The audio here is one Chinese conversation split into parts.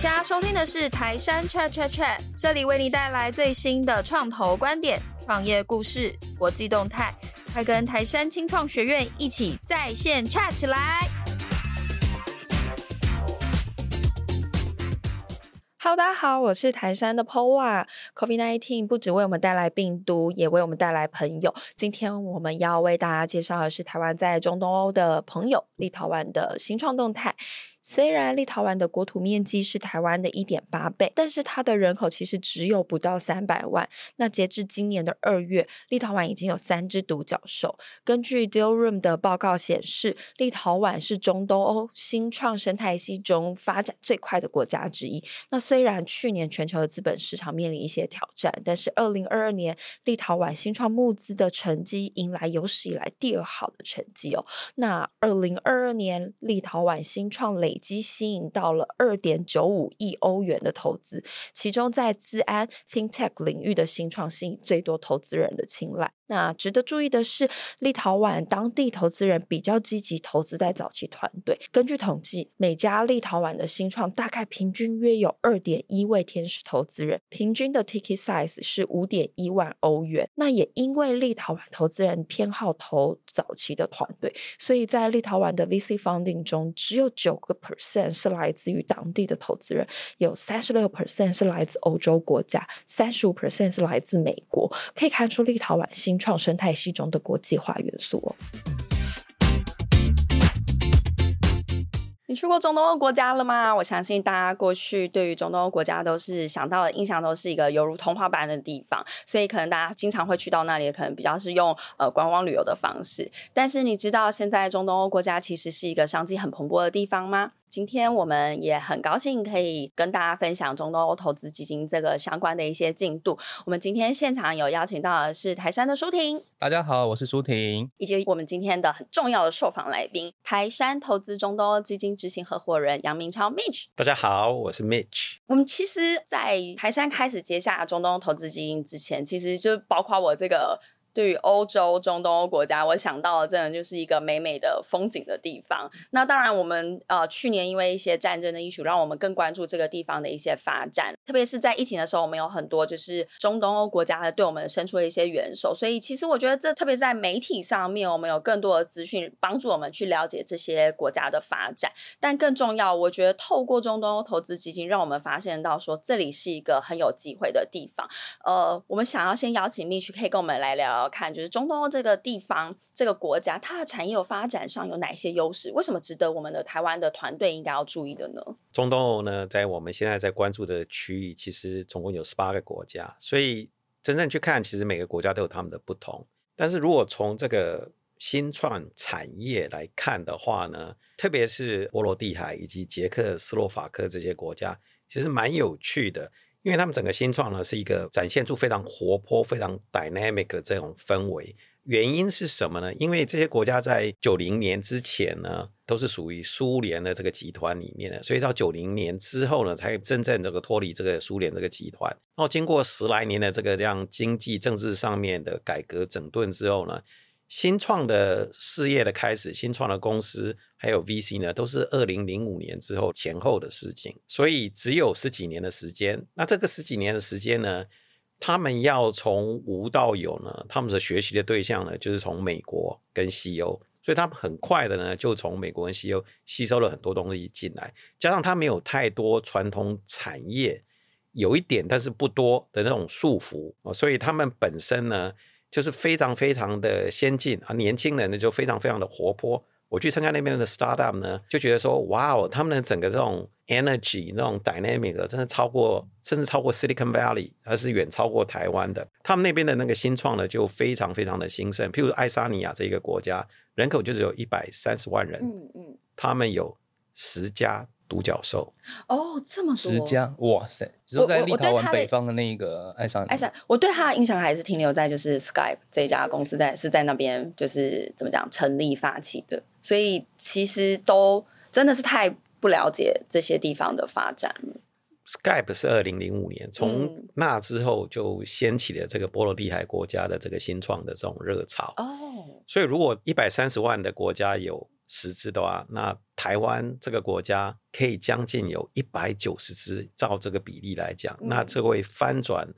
现在收听的是台山 Chat Chat Chat，这里为你带来最新的创投观点、创业故事、国际动态，快跟台山青创学院一起在线 chat 起来！Hello，大家好，我是台山的 Paula。COVID-19 不只为我们带来病毒，也为我们带来朋友。今天我们要为大家介绍的是台湾在中东欧的朋友，立陶宛的新创动态。虽然立陶宛的国土面积是台湾的一点八倍，但是它的人口其实只有不到三百万。那截至今年的二月，立陶宛已经有三只独角兽。根据 Dealroom 的报告显示，立陶宛是中东欧新创生态系中发展最快的国家之一。那虽然去年全球的资本市场面临一些挑战，但是二零二二年立陶宛新创募资的成绩迎来有史以来第二好的成绩哦。那二零二二年立陶宛新创累积吸引到了二点九五亿欧元的投资，其中在资安 FinTech 领域的新创吸引最多投资人的青睐。那值得注意的是，立陶宛当地投资人比较积极投资在早期团队。根据统计，每家立陶宛的新创大概平均约有二点一位天使投资人，平均的 ticket size 是五点一万欧元。那也因为立陶宛投资人偏好投早期的团队，所以在立陶宛的 VC funding 中，只有九个 percent 是来自于当地的投资人，有三十六 percent 是来自欧洲国家，三十五 percent 是来自美国。可以看出立陶宛新创生态系中的国际化元素哦。你去过中东欧国家了吗？我相信大家过去对于中东欧国家都是想到的印象都是一个犹如童话般的地方，所以可能大家经常会去到那里，可能比较是用呃观光旅游的方式。但是你知道现在中东欧国家其实是一个商机很蓬勃的地方吗？今天我们也很高兴可以跟大家分享中东欧投资基金这个相关的一些进度。我们今天现场有邀请到的是台山的舒婷，大家好，我是舒婷，以及我们今天的很重要的受访来宾，台山投资中东欧基金执行合伙人杨明超 Mitch。大家好，我是 Mitch。我们其实，在台山开始接下中东欧投资基金之前，其实就包括我这个。对于欧洲、中东欧国家，我想到的真的就是一个美美的风景的地方。那当然，我们呃去年因为一些战争的因素让我们更关注这个地方的一些发展。特别是在疫情的时候，我们有很多就是中东欧国家的对我们伸出了一些援手。所以其实我觉得这特别是在媒体上面，我们有更多的资讯帮助我们去了解这些国家的发展。但更重要，我觉得透过中东欧投资基金，让我们发现到说这里是一个很有机会的地方。呃，我们想要先邀请蜜雪可以跟我们来聊。要看就是中东欧这个地方，这个国家，它的产业发展上有哪些优势？为什么值得我们的台湾的团队应该要注意的呢？中东欧呢，在我们现在在关注的区域，其实总共有十八个国家，所以真正去看，其实每个国家都有他们的不同。但是如果从这个新创产业来看的话呢，特别是波罗的海以及捷克斯洛伐克这些国家，其实蛮有趣的。因为他们整个新创呢，是一个展现出非常活泼、非常 dynamic 的这种氛围。原因是什么呢？因为这些国家在九零年之前呢，都是属于苏联的这个集团里面的，所以到九零年之后呢，才真正这个脱离这个苏联这个集团。然后经过十来年的这个这样经济政治上面的改革整顿之后呢，新创的事业的开始，新创的公司还有 VC 呢，都是二零零五年之后前后的事情，所以只有十几年的时间。那这个十几年的时间呢，他们要从无到有呢，他们的学习的对象呢，就是从美国跟西欧，所以他们很快的呢，就从美国跟西欧吸收了很多东西进来，加上他没有太多传统产业，有一点但是不多的那种束缚，所以他们本身呢。就是非常非常的先进啊，年轻人呢就非常非常的活泼。我去参加那边的 startup 呢，就觉得说，哇哦，他们的整个这种 energy、那种 dynamic 真的超过，甚至超过 Silicon Valley，还是远超过台湾的。他们那边的那个新创呢，就非常非常的兴盛。譬如爱沙尼亚这一个国家，人口就只有一百三十万人，嗯嗯，他们有十家。独角兽哦，这么多十家，哇塞！就在立陶宛北方的那个爱沙尼亚，爱上，我对他的印象还是停留在就是 Skype 这家公司在是在那边就是怎么讲成立发起的，所以其实都真的是太不了解这些地方的发展了。Skype 是二零零五年，从那之后就掀起了这个波罗的海国家的这个新创的这种热潮哦。所以如果一百三十万的国家有十只的话，那台湾这个国家可以将近有一百九十只，照这个比例来讲，嗯、那这会翻转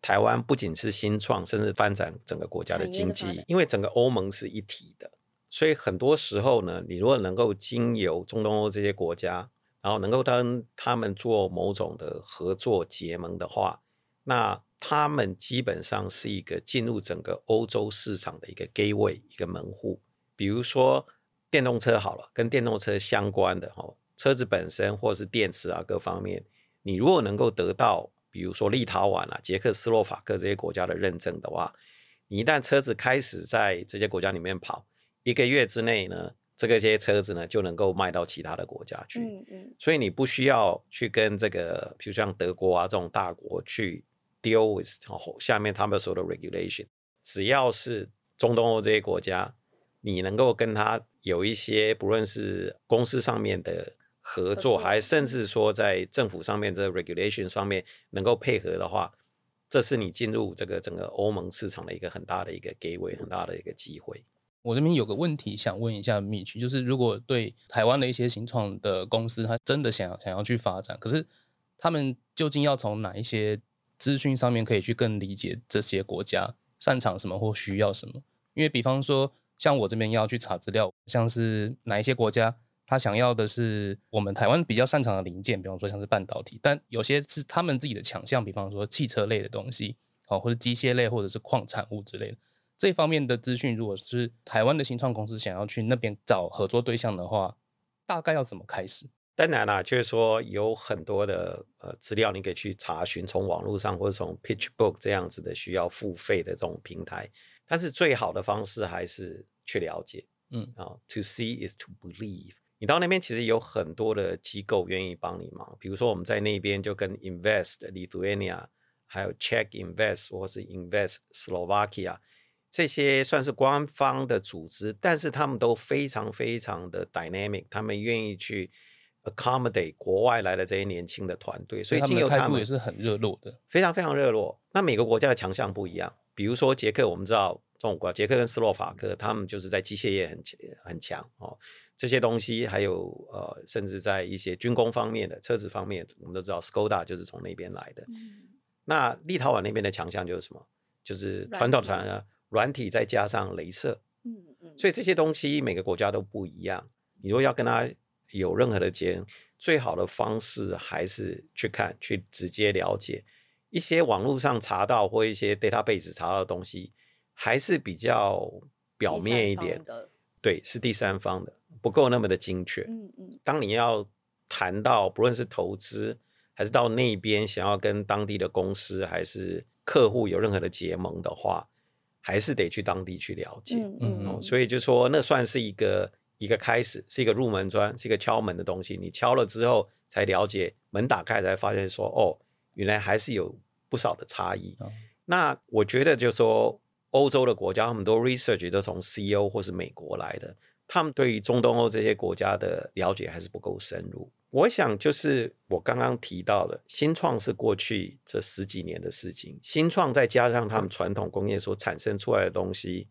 台湾不仅是新创，甚至翻转整个国家的经济，因为整个欧盟是一体的，所以很多时候呢，你如果能够经由中东欧这些国家，然后能够跟他们做某种的合作结盟的话，那他们基本上是一个进入整个欧洲市场的一个 gateway，一个门户。比如说电动车好了，跟电动车相关的哈，车子本身或是电池啊各方面，你如果能够得到，比如说立陶宛啊、捷克斯洛伐克这些国家的认证的话，你一旦车子开始在这些国家里面跑，一个月之内呢，这个些车子呢就能够卖到其他的国家去。嗯嗯。所以你不需要去跟这个，比如像德国啊这种大国去 deal with 下面他们所有的 regulation，只要是中东欧这些国家。你能够跟他有一些不论是公司上面的合作，还甚至说在政府上面这 regulation 上面能够配合的话，这是你进入这个整个欧盟市场的一个很大的一个 gateway，很大的一个机会。我这边有个问题想问一下 Mitch，就是如果对台湾的一些新创的公司，他真的想要想要去发展，可是他们究竟要从哪一些资讯上面可以去更理解这些国家擅长什么或需要什么？因为比方说。像我这边要去查资料，像是哪一些国家，他想要的是我们台湾比较擅长的零件，比方说像是半导体，但有些是他们自己的强项，比方说汽车类的东西，哦，或者机械类，或者是矿产物之类的。这方面的资讯，如果是台湾的新创公司想要去那边找合作对象的话，大概要怎么开始？当然啦，就是说有很多的呃资料你可以去查询，从网络上或者从 PitchBook 这样子的需要付费的这种平台。但是最好的方式还是去了解，嗯啊，to see is to believe。你到那边其实有很多的机构愿意帮你忙，比如说我们在那边就跟 Invest Lithuania，还有 Check Invest 或是 Invest Slovakia 这些算是官方的组织，但是他们都非常非常的 dynamic，他们愿意去 accommodate 国外来的这些年轻的团队，所以经由他们，他们也是很热络的，非常非常热络。那每个国家的强项不一样。比如说捷克，我们知道这种国家，捷克跟斯洛伐克，他们就是在机械业很强很强哦。这些东西还有呃，甚至在一些军工方面的车子方面，我们都知道，Skoda 就是从那边来的。嗯、那立陶宛那边的强项就是什么？就是传统产业软体再加上镭射。嗯嗯。所以这些东西每个国家都不一样。你如果要跟他有任何的结，最好的方式还是去看，去直接了解。一些网络上查到或一些 database 查到的东西，还是比较表面一点的。对，是第三方的，不够那么的精确。嗯嗯。当你要谈到不论是投资，还是到那边想要跟当地的公司还是客户有任何的结盟的话，还是得去当地去了解。嗯嗯，嗯。所以就说那算是一个一个开始，是一个入门砖，是一个敲门的东西。你敲了之后才了解，门打开才发现说哦。原来还是有不少的差异。哦、那我觉得，就是说，欧洲的国家很多 research 都从 CEO 或是美国来的，他们对于中东欧这些国家的了解还是不够深入。我想，就是我刚刚提到的，新创是过去这十几年的事情，新创再加上他们传统工业所产生出来的东西，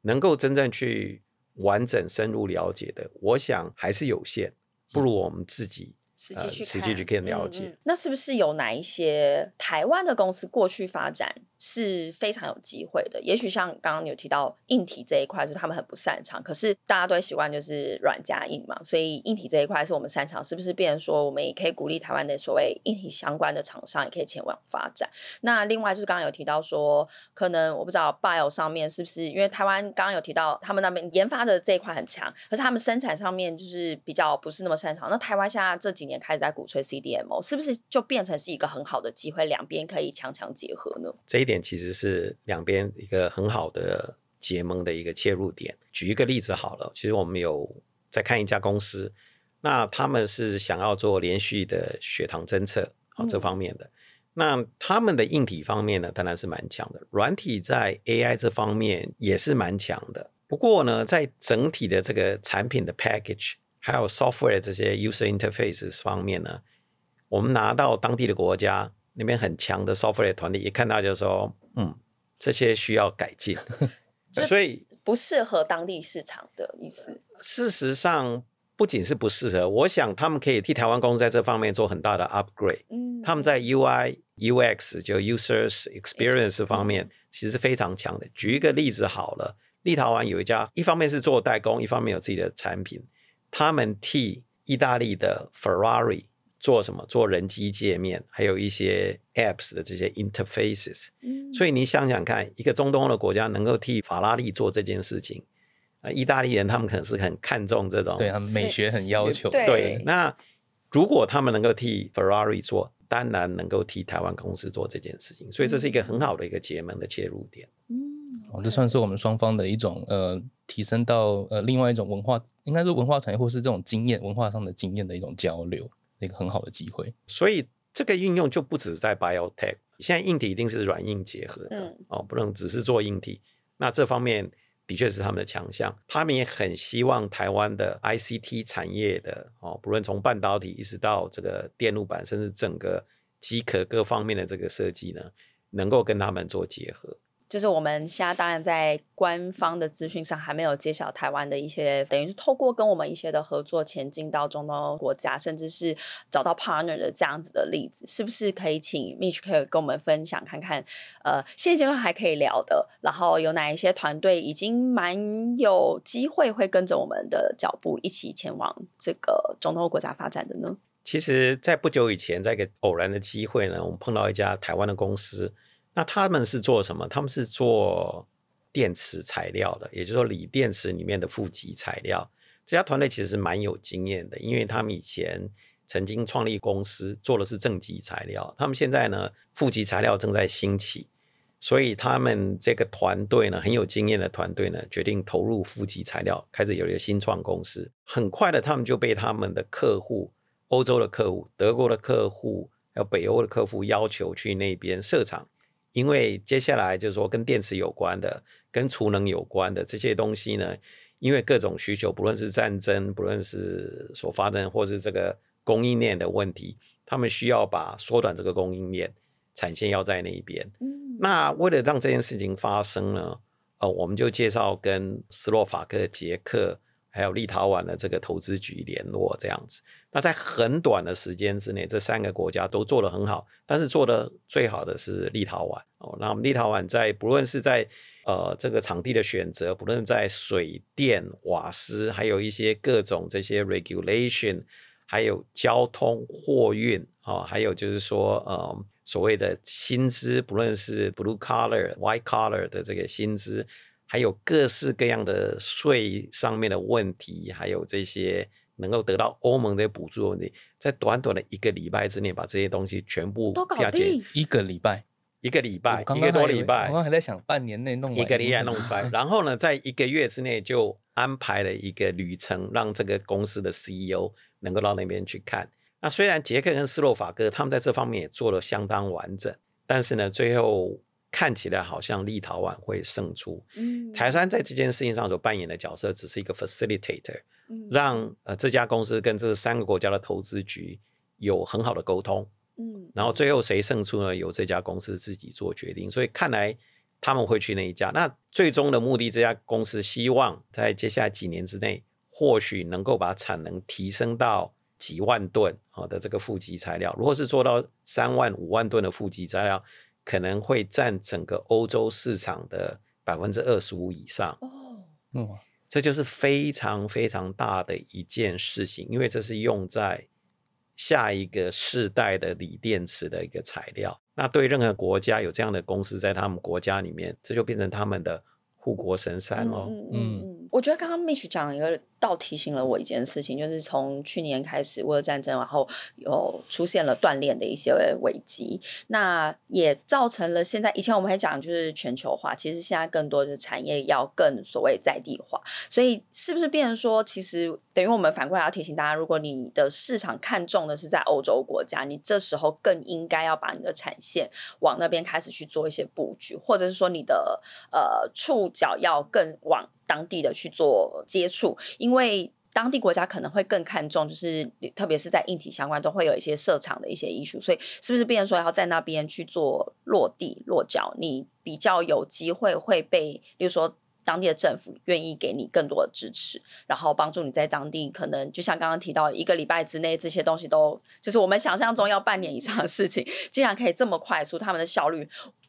能够真正去完整深入了解的，我想还是有限，不如我们自己。实际去看，实际去可以了解。嗯嗯。那是不是有哪一些台湾的公司过去发展是非常有机会的？也许像刚刚有提到硬体这一块，就是他们很不擅长，可是大家都习惯就是软加硬嘛，所以硬体这一块是我们擅长，是不是？变成说我们也可以鼓励台湾的所谓硬体相关的厂商也可以前往发展。那另外就是刚刚有提到说，可能我不知道 Bio 上面是不是因为台湾刚刚有提到他们那边研发的这一块很强，可是他们生产上面就是比较不是那么擅长。那台湾现在这几年开始在鼓吹 CDMO，是不是就变成是一个很好的机会，两边可以强强结合呢？这一点其实是两边一个很好的结盟的一个切入点。举一个例子好了，其实我们有在看一家公司，那他们是想要做连续的血糖侦测啊这方面的。嗯、那他们的硬体方面呢，当然是蛮强的，软体在 AI 这方面也是蛮强的。不过呢，在整体的这个产品的 package。还有 software 这些 user interfaces 方面呢，我们拿到当地的国家那边很强的 software 团队，一看到就说，嗯，这些需要改进。所以不适合当地市场的意思。事实上，不仅是不适合，我想他们可以替台湾公司在这方面做很大的 upgrade。嗯，他们在 UI、UX 就 users experience 方面其实是非常强的。举一个例子好了，立陶宛有一家，一方面是做代工，一方面有自己的产品，他们替意大利的 Ferrari。做什么？做人机界面，还有一些 apps 的这些 interfaces。嗯，所以你想想看，一个中东的国家能够替法拉利做这件事情，啊，意大利人他们可能是很看重这种，对他们美学很要求。对，对，那如果他们能够替 Ferrari 做，当然能够替台湾公司做这件事情。所以这是一个很好的一个结盟的切入点。嗯，哦，这算是我们双方的一种呃提升到呃另外一种文化，应该是文化产业或是这种经验文化上的经验的一种交流。一个很好的机会，所以这个应用就不止在 biotech，现在硬体一定是软硬结合的，嗯、哦，不能只是做硬体。那这方面的确是他们的强项，他们也很希望台湾的 ICT 产业的哦，不论从半导体一直到这个电路板，甚至整个机壳各方面的这个设计呢，能够跟他们做结合。就是我们现在当然在官方的资讯上还没有揭晓台湾的一些，等于是透过跟我们一些的合作前进到中东国家，甚至是找到 partner 的这样子的例子，是不是可以请 Mitch 可以跟我们分享看看？呃，现阶段还可以聊的，然后有哪一些团队已经蛮有机会会跟着我们的脚步一起前往这个中东国家发展的呢？其实，在不久以前，在一个偶然的机会呢，我们碰到一家台湾的公司。那他们是做什么？他们是做电池材料的，也就是说锂电池里面的负极材料。这家团队其实蛮有经验的，因为他们以前曾经创立公司，做的是正极材料。他们现在呢，负极材料正在兴起，所以他们这个团队呢，很有经验的团队呢，决定投入负极材料，开始有一个新创公司。很快的，他们就被他们的客户，欧洲的客户、德国的客户，还有北欧的客户要求去那边设厂。因为接下来就是说，跟电池有关的、跟储能有关的这些东西呢，因为各种需求，不论是战争，不论是所发生，或是这个供应链的问题，他们需要把缩短这个供应链，产线要在那一边。嗯，那为了让这件事情发生呢，呃，我们就介绍跟斯洛伐克、捷克。还有立陶宛的这个投资局联络这样子，那在很短的时间之内，这三个国家都做得很好，但是做得最好的是立陶宛哦。那我们立陶宛在不论是在呃这个场地的选择，不论在水电瓦斯，还有一些各种这些 regulation，还有交通货运啊，还有就是说呃所谓的薪资，不论是 blue collar、white collar 的这个薪资。还有各式各样的税上面的问题，还有这些能够得到欧盟的补助的问题，在短短的一个礼拜之内，把这些东西全部都搞定。一个礼拜，一个礼拜，一个多礼拜。我刚刚还在想，半年内弄，一个礼拜弄出来，然后呢，在一个月之内就安排了一个旅程，让这个公司的 CEO 能够到那边去看。那虽然捷克跟斯洛伐克他们在这方面也做了相当完整，但是呢，最后。看起来好像立陶宛会胜出。嗯，台湾在这件事情上所扮演的角色只是一个 facilitator，嗯，让呃这家公司跟这三个国家的投资局有很好的沟通。嗯，然后最后谁胜出呢？由这家公司自己做决定。所以看来他们会去那一家。那最终的目的，这家公司希望在接下来几年之内，或许能够把产能提升到几万吨好的这个负极材料。如果是做到三万五万吨的负极材料。可能会占整个欧洲市场的百分之二十五以上哦，这就是非常非常大的一件事情，因为这是用在下一个世代的锂电池的一个材料。那对任何国家有这样的公司在他们国家里面，这就变成他们的护国神山哦。嗯嗯嗯，我觉得刚刚 Mitch 讲一个。倒提醒了我一件事情，就是从去年开始，俄乌战争，然后有出现了断裂的一些危机，那也造成了现在以前我们还讲就是全球化，其实现在更多的产业要更所谓在地化，所以是不是变成说，其实等于我们反过来要提醒大家，如果你的市场看重的是在欧洲国家，你这时候更应该要把你的产线往那边开始去做一些布局，或者是说你的呃触角要更往。当地的去做接触，因为当地国家可能会更看重，就是特别是在硬体相关，都会有一些设厂的一些艺术，所以是不是变成说要在那边去做落地落脚，你比较有机会会被，比如说当地的政府愿意给你更多的支持，然后帮助你在当地可能就像刚刚提到，一个礼拜之内这些东西都就是我们想象中要半年以上的事情，竟然可以这么快速，他们的效率。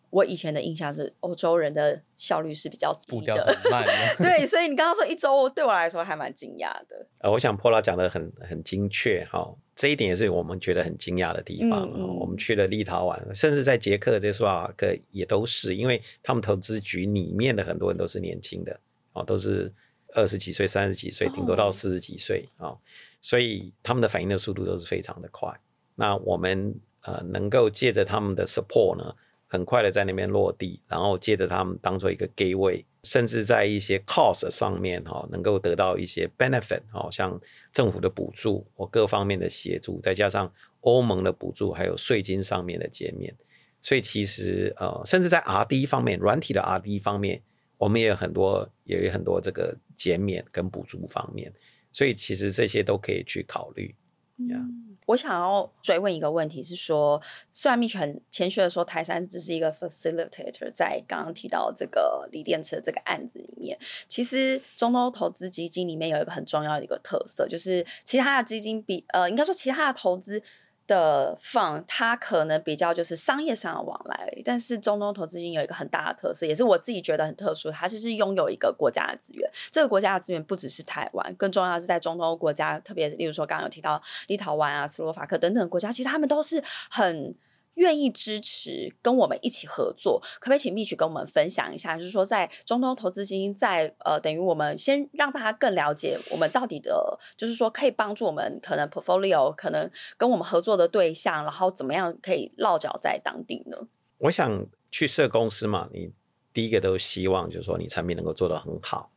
我以前的印象是欧洲人的效率是比较低的，慢 对，所以你刚刚说一周对我来说还蛮惊讶的。呃，我想 Paula 讲的很很精确哈，这一点也是我们觉得很惊讶的地方。嗯嗯，我们去了立陶宛，甚至在捷克这些斯洛伐克也都是，因为他们投资局里面的很多人都是年轻的哦，都是二十几岁、三十几岁，顶多到四十几岁啊，哦，所以他们的反应的速度都是非常的快。那我们呃能够借着他们的 support 呢，很快的在那边落地，然后借着他们当做一个 gateway，甚至在一些 cost 上面哈，能够得到一些 benefit，好像政府的补助或各方面的协助，再加上欧盟的补助，还有税金上面的减免，所以其实呃，甚至在 R&D 方面，软体的 R&D 方面，我们也有很多，也有很多这个减免跟补助方面，所以其实这些都可以去考虑。嗯我想要追问一个问题，是说，虽然蜜雪很谦虚的说，台山只是一个 facilitator，在刚刚提到这个锂电池这个案子里面，其实中东投资基金里面有一个很重要的一个特色，就是其他的基金比呃，应该说其他的投资。的放，它可能比较就是商业上的往来，但是中东投资金有一个很大的特色，也是我自己觉得很特殊，它就是拥有一个国家的资源。这个国家的资源不只是台湾，更重要的是在中东国家，特别例如说刚刚有提到立陶宛啊、斯洛伐克等等国家，其实他们都是很。愿意支持跟我们一起合作，可不可以请 m i c h 跟我们分享一下？就是说，在中东投资基金在，在呃，等于我们先让大家更了解我们到底的，就是说可以帮助我们可能 portfolio 可能跟我们合作的对象，然后怎么样可以落脚在当地呢？我想去设公司嘛，你第一个都希望就是说你产品能够做得很好，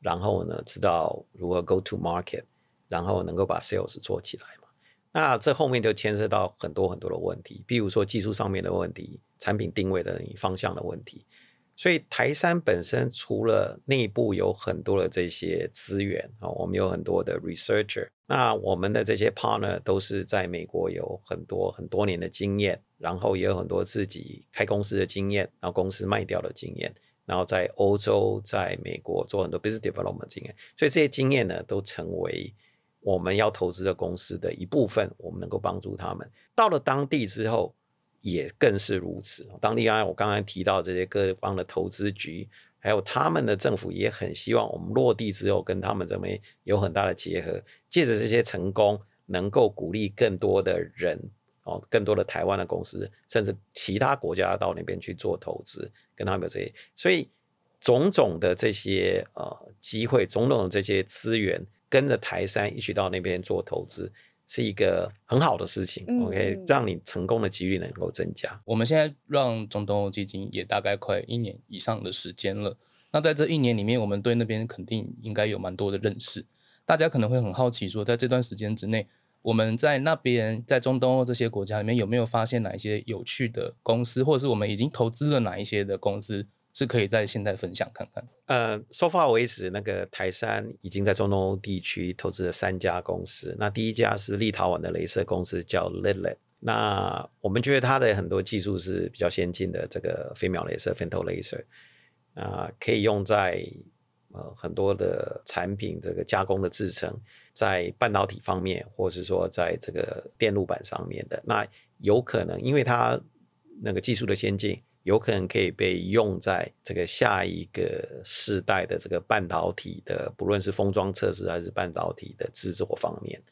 然后呢，知道如何 go to market，然后能够把 sales 做起来。那这后面就牵涉到很多很多的问题，比如说技术上面的问题、产品定位的方向的问题。所以台山本身除了内部有很多的这些资源啊，我们有很多的 researcher，那我们的这些 partner 都是在美国有很多很多年的经验，然后也有很多自己开公司的经验，然后公司卖掉的经验，然后在欧洲、在美国做很多 business development 经验，所以这些经验呢都成为。我们要投资的公司的一部分，我们能够帮助他们。到了当地之后，也更是如此。当地刚才我刚才提到这些各方的投资局，还有他们的政府也很希望我们落地之后跟他们这边有很大的结合，借着这些成功，能够鼓励更多的人哦，更多的台湾的公司，甚至其他国家到那边去做投资，跟他们有这些，所以种种的这些呃机会，种种的这些资源。跟着台山一起到那边做投资，是一个很好的事情。嗯、OK，让你成功的几率能够增加。我们现在让中东欧基金也大概快一年以上的时间了。那在这一年里面，我们对那边肯定应该有蛮多的认识。大家可能会很好奇，说在这段时间之内，我们在那边在中东欧这些国家里面有没有发现哪一些有趣的公司，或者是我们已经投资了哪一些的公司？是可以在现在分享看看。呃，so far 为止，那个台山已经在中东欧地区投资了三家公司。那第一家是立陶宛的镭射公司，叫 Lilium。那我们觉得它的很多技术是比较先进的，这个飞秒镭射 （femto laser） 啊，可以用在呃很多的产品这个加工的制程，在半导体方面，或是说在这个电路板上面的。那有可能，因为它那个技术的先进。有可能可以被用在这个下一个世代的这个半导体的，不论是封装测试还是半导体的制作方面，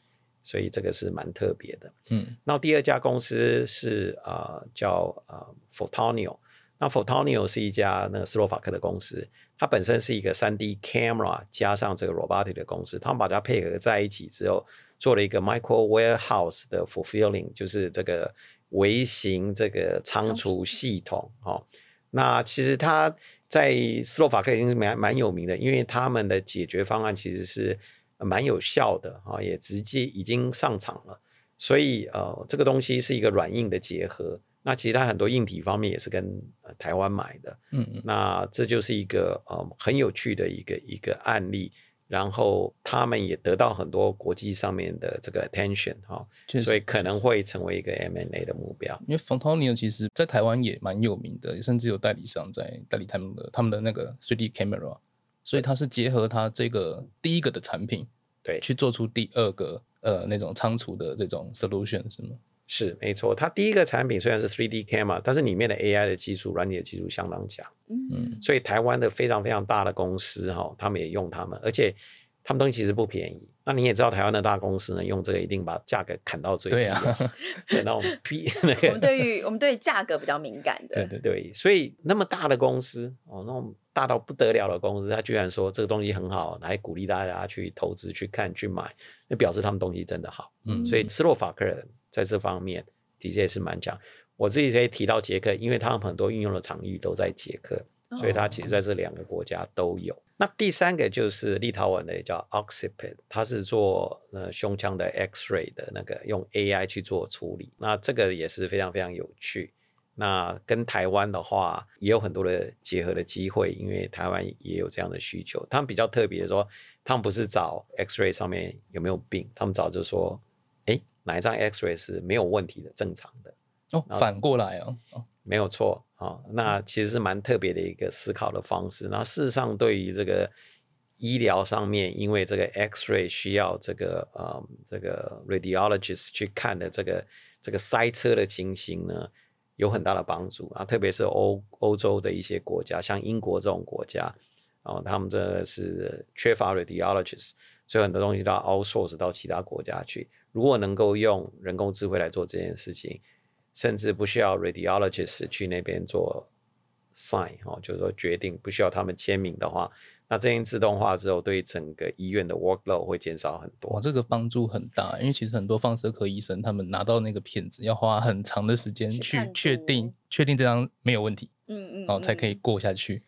所以这个是蛮特别的。嗯，那第二家公司是啊、呃、叫啊 Photoneo，那 Photonio 是一家那个斯洛伐克的公司，它本身是一个三 D camera 加上这个 robotic 的公司，他们把它配合在一起之后，做了一个 micro warehouse 的 fulfilling，就是这个。微型这个仓储系统，哦，那其实它在斯洛伐克已经是蛮蛮有名的，因为他们的解决方案其实是蛮有效的，啊，也直接已经上场了。所以，呃，这个东西是一个软硬的结合。那其实他很多硬体方面也是跟台湾买的，嗯嗯，那这就是一个呃很有趣的一个一个案例。然后他们也得到很多国际上面的这个 attention 哈，所以可能会成为一个 M&A 的目标。因为 Fontanio 其实在台湾也蛮有名的，甚至有代理商在代理他们的他们的那个 3D camera。所以它是结合它这个第一个的产品，对，去做出第二个呃那种仓储的这种 solution 是吗？是没错，它第一个产品虽然是 3D camera，但是里面的 AI 的技术、软体的技术相当强。嗯，所以台湾的非常非常大的公司哈，他们也用他们，而且他们东西其实不便宜。那你也知道，台湾的大公司呢，用这个一定把价格砍到最低。对啊，对那种 P 那个。我们对于我们对价格比较敏感的。对对对，所以那么大的公司哦，那种大到不得了的公司，他居然说这个东西很好，来鼓励大家去投资、去看、去买，那表示他们东西真的好。嗯，所以斯洛伐克人在这方面。的确也是蛮强，我自己可以提到捷克，因为他们很多运用的场域都在捷克，所以它其实在这两个国家都有。Oh. 那第三个就是立陶宛的，也叫 Oxipit，它是做呃胸腔的 X-ray 的那个，用 AI 去做处理。那这个也是非常非常有趣。那跟台湾的话也有很多的结合的机会，因为台湾也有这样的需求。他们比较特别的说，他们不是找 X-ray 上面有没有病，他们找就是说。哪一张 X-ray 是没有问题的、正常的？哦，反过来哦，没有错啊、哦。那其实是蛮特别的一个思考的方式。那事实上，对于这个医疗上面，因为这个 X-ray 需要这个呃这个 radiologist 去看的这个这个塞车的情形呢，有很大的帮助啊。特别是欧欧洲的一些国家，像英国这种国家，哦，他们这是缺乏 radiologist，所以很多东西都要 outsource 到其他国家去。如果能够用人工智慧来做这件事情，甚至不需要 radiologist 去那边做 sign 哦，就是说决定不需要他们签名的话，那这样自动化之后，对整个医院的 workload 会减少很多。哇，这个帮助很大，因为其实很多放射科医生他们拿到那个片子要花很长的时间去确定确定这张没有问题，嗯嗯，然后才可以过下去。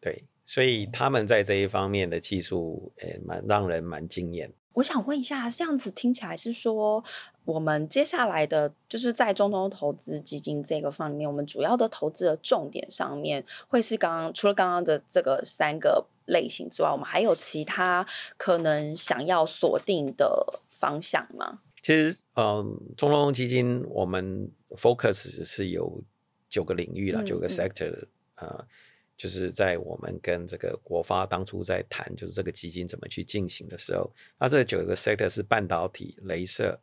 对，所以他们在这一方面的技术，诶、欸，蛮让人蛮惊艳。我想问一下，这样子听起来是说，我们接下来的就是在中东投资基金这个方面，我们主要的投资的重点上面，会是刚刚除了刚刚的这个三个类型之外，我们还有其他可能想要锁定的方向吗？其实，嗯，中东基金我们 focus 是有九个领域了，九个 sector 啊、嗯。嗯就是在我们跟这个国发当初在谈，就是这个基金怎么去进行的时候，那这九个 sector 是半导体、镭射，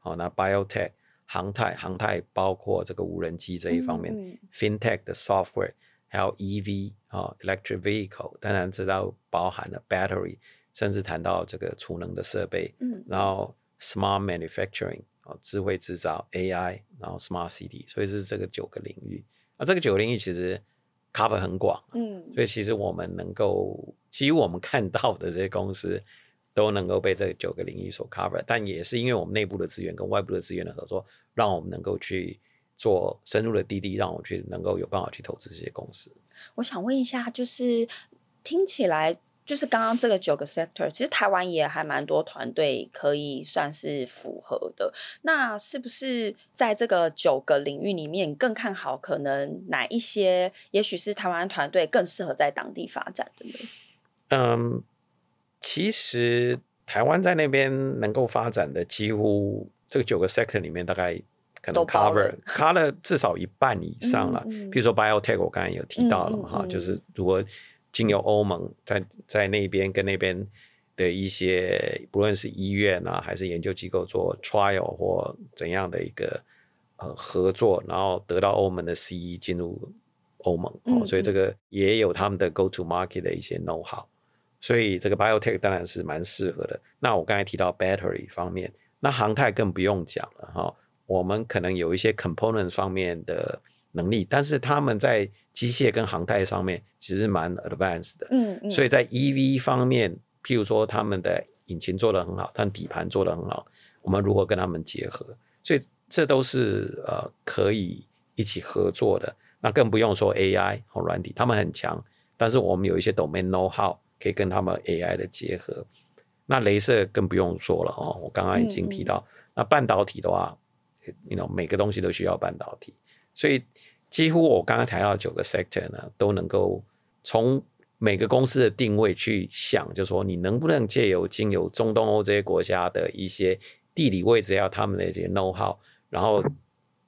好，那 biotech、航太、航太包括这个无人机这一方面、嗯、，fintech 的 software，还有 EV 啊，electric vehicle，当然这都包含了 battery，甚至谈到这个储能的设备，嗯，然后 smart manufacturing 啊，智慧制造 AI，然后 smart city，所以是这个九个领域。那这个九个领域其实。Cover 很广，嗯，所以其实我们能够，其实我们看到的这些公司都能够被这九个领域所 cover，但也是因为我们内部的资源跟外部的资源的合作，让我们能够去做深入的滴滴，让我去能够有办法去投资这些公司。我想问一下，就是听起来。就是刚刚这个九个 sector，其实台湾也还蛮多团队可以算是符合的。那是不是在这个九个领域里面更看好可能哪一些？也许是台湾团队更适合在当地发展的呢？嗯，其实台湾在那边能够发展的，几乎这个九个 sector 里面大概可能 cover cover 至少一半以上了。嗯嗯、比如说 biotech，我刚才有提到了嘛，哈、就是如果。经由欧盟在在那边跟那边的一些，不论是医院啊，还是研究机构做 trial 或怎样的一个呃合作，然后得到欧盟的 CE 进入欧盟，所以这个也有他们的 go to market 的一些 know how，所以这个 biotech 当然是蛮适合的。那我刚才提到 battery 方面，那航太更不用讲了哈，我们可能有一些 component 方面的。能力，但是他们在机械跟航太上面其实蛮 advanced 的，嗯嗯，所以在 EV 方面，譬如说他们的引擎做得很好，但底盘做得很好，我们如何跟他们结合？所以这都是呃可以一起合作的。那更不用说 AI 和软体，他们很强，但是我们有一些 domain know how 可以跟他们 AI 的结合。那镭射更不用说了哦，我刚刚已经提到，嗯嗯，那半导体的话，you know 每个东西都需要半导体。所以几乎我刚刚谈到九个 sector 呢，都能够从每个公司的定位去想，就是说你能不能借由经由中东欧这些国家的一些地理位置，要他们的这些 know how，然后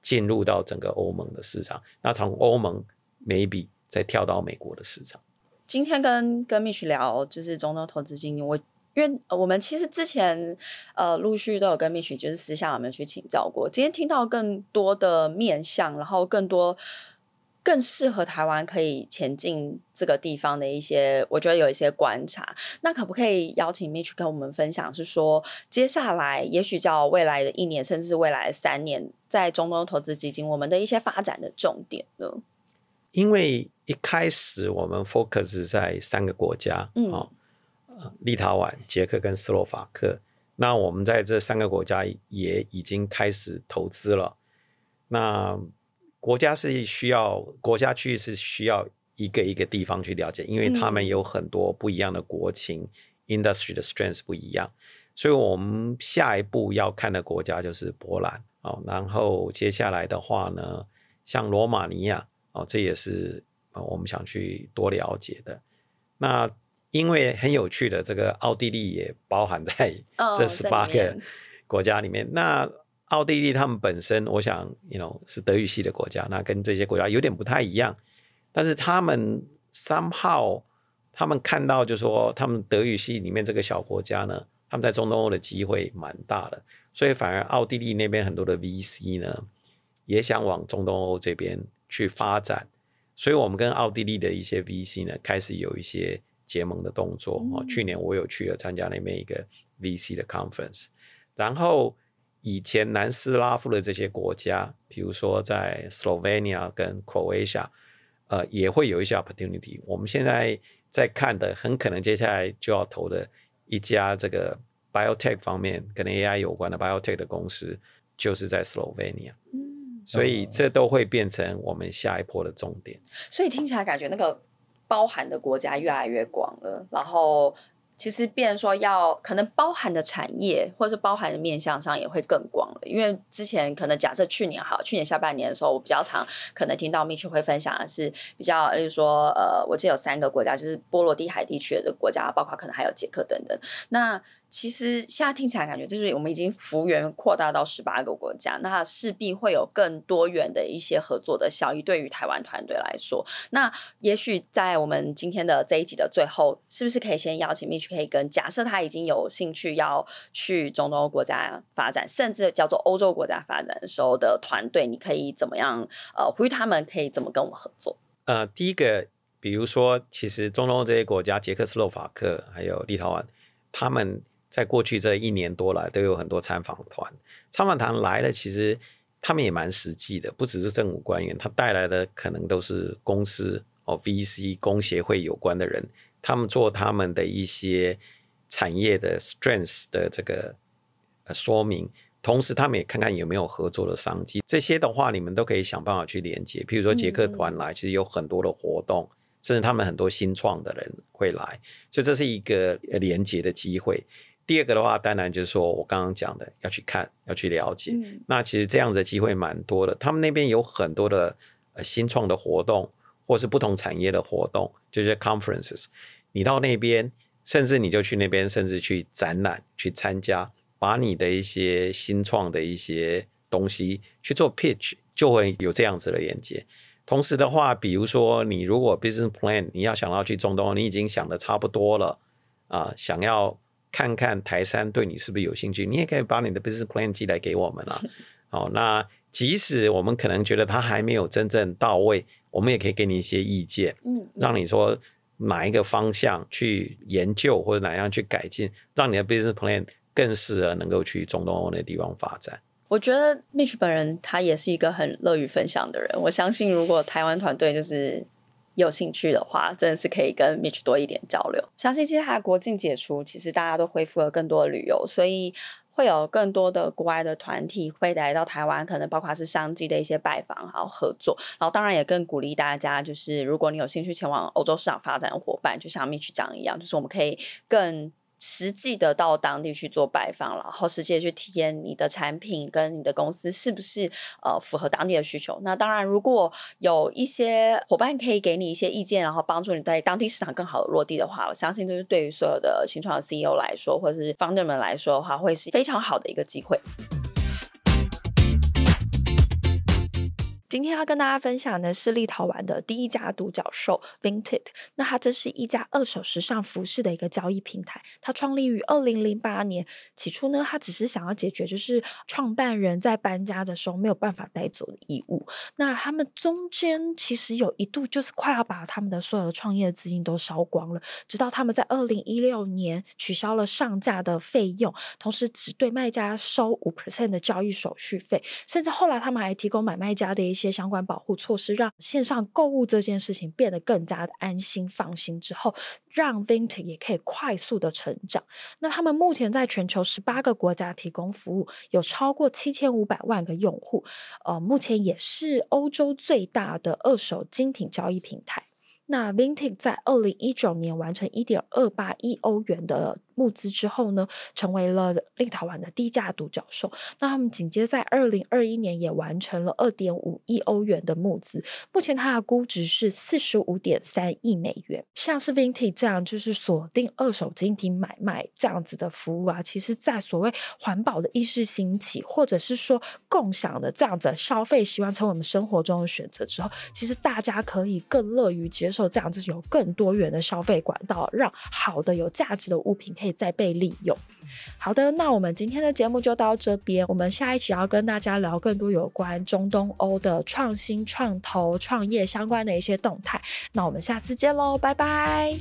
进入到整个欧盟的市场。那从欧盟 maybe 再跳到美国的市场。今天跟跟 Mitch 聊就是中东投资经验，我因为我们其实之前呃陆续都有跟 Mitch 就是私下有没有去请教过，今天听到更多的面向，然后更多。更适合台湾可以前进这个地方的一些，我觉得有一些观察。那可不可以邀请 Mitch 跟我们分享，是说接下来也许叫未来的一年，甚至是未来的三年，在中东投资基金，我们的一些发展的重点呢？因为一开始我们 focus 在三个国家，嗯，哦，立陶宛、捷克跟斯洛伐克。那我们在这三个国家也已经开始投资了。那国家是需要国家区域是需要一个一个地方去了解，因为他们有很多不一样的国情、嗯、industry 的 strength 不一样，所以我们下一步要看的国家就是波兰哦，然后接下来的话呢，像罗马尼亚哦，这也是我们想去多了解的。那因为很有趣的，这个奥地利也包含在 这十八个 国家里面，哦、那。奥地利他们本身，我想，you know，是德语系的国家，那跟这些国家有点不太一样。但是他们 somehow，他们看到就说，他们德语系里面这个小国家呢，他们在中东欧的机会蛮大的，所以反而奥地利那边很多的 VC 呢，也想往中东欧这边去发展。所以我们跟奥地利的一些 VC 呢，开始有一些结盟的动作。哦，去年我有去了参加那边一个 VC 的 conference，然后。以前南斯拉夫的这些国家，比如说在 Slovenia 跟 Croatia，呃，也会有一些 opportunity。我们现在在看的，很可能接下来就要投的一家这个 biotech 方面跟 AI 有关的 biotech 的公司，就是在 Slovenia。嗯，所以这都会变成我们下一波的重点。所以听起来感觉那个包含的国家越来越广了，然后。其实，变说要可能包含的产业，或者是包含的面向上也会更广了。因为之前可能假设去年哈，去年下半年的时候，我比较常可能听到 m i c h 会分享的是比较，例如说，呃，我记得有三个国家，就是波罗的海地区的国家，包括可能还有捷克等等。那其实现在听起来感觉就是我们已经幅员扩大到十八个国家，那势必会有更多元的一些合作的效益。对于台湾团队来说，那也许在我们今天的这一集的最后，是不是可以先邀请 Mitch 可以跟假设他已经有兴趣要去中东欧国家发展，甚至叫做欧洲国家发展的时候的团队，你可以怎么样呃呼吁他们可以怎么跟我们合作？呃，第一个，比如说，其实中东欧这些国家，捷克斯洛伐克还有立陶宛，他们。在过去这一年多来，都有很多参访团。参访团来了，其实他们也蛮实际的，不只是政府官员，他带来的可能都是公司哦、VC、工协会有关的人，他们做他们的一些产业的 strengths 的这个说明，同时他们也看看有没有合作的商机。这些的话，你们都可以想办法去连接。譬如说，捷克团来，其实有很多的活动，嗯、甚至他们很多新创的人会来，所以这是一个连接的机会。第二个的话，当然就是说我刚刚讲的，要去看，要去了解。嗯、那其实这样子的机会蛮多的。他们那边有很多的呃新创的活动，或是不同产业的活动，就是 conferences。你到那边，甚至你就去那边，甚至去展览去参加，把你的一些新创的一些东西去做 pitch，就会有这样子的连接。同时的话，比如说你如果 business plan 你要想要去中东，你已经想的差不多了啊、呃，想要。看看台山对你是不是有兴趣，你也可以把你的 business plan 寄来给我们了。哦，那即使我们可能觉得它还没有真正到位，我们也可以给你一些意见，嗯，让你说哪一个方向去研究，或者哪样去改进，让你的 business plan 更适合能够去中东欧那地方发展。我觉得 Mitch 本人他也是一个很乐于分享的人，我相信如果台湾团队就是。有兴趣的话，真的是可以跟 Mitch 多一点交流。相信接下来国境解除，其实大家都恢复了更多的旅游，所以会有更多的国外的团体会来到台湾，可能包括是商机的一些拜访，还有合作。然后当然也更鼓励大家，就是如果你有兴趣前往欧洲市场发展的伙伴，就像 Mitch 讲一样，就是我们可以更。实际的到当地去做拜访，然后实际的去体验你的产品跟你的公司是不是呃符合当地的需求。那当然，如果有一些伙伴可以给你一些意见，然后帮助你在当地市场更好的落地的话，我相信这是对于所有的新创 CEO 来说，或者是 founder 们来说的话，会是非常好的一个机会。今天要跟大家分享的是立陶宛的第一家独角兽 Vinted。那它这是一家二手时尚服饰的一个交易平台。它创立于二零零八年。起初呢，它只是想要解决就是创办人在搬家的时候没有办法带走的衣物。那他们中间其实有一度就是快要把他们的所有的创业资金都烧光了。直到他们在二零一六年取消了上架的费用，同时只对卖家收五 percent 的交易手续费，甚至后来他们还提供买卖家的一些。一些相关保护措施，让线上购物这件事情变得更加的安心放心。之后，让 Vinted 也可以快速的成长。那他们目前在全球十八个国家提供服务，有超过七千五百万个用户。呃，目前也是欧洲最大的二手精品交易平台。那 Vinted 在二零一九年完成一点二八亿欧元的募资之后呢，成为了立陶宛的低价独角兽。那他们紧接在二零二一年也完成了二点五亿欧元的募资，目前它的估值是四十五点三亿美元。像是 Vinted 这样就是锁定二手精品买卖这样子的服务啊，其实，在所谓环保的意识兴起，或者是说共享的这样子消费习惯成为我们生活中的选择之后，其实大家可以更乐于接受这样子有更多元的消费管道，让好的有价值的物品可以以。再被利用。好的，那我们今天的节目就到这边。我们下一期要跟大家聊更多有关中东欧的创新、创投、创业相关的一些动态。那我们下次见喽，拜拜。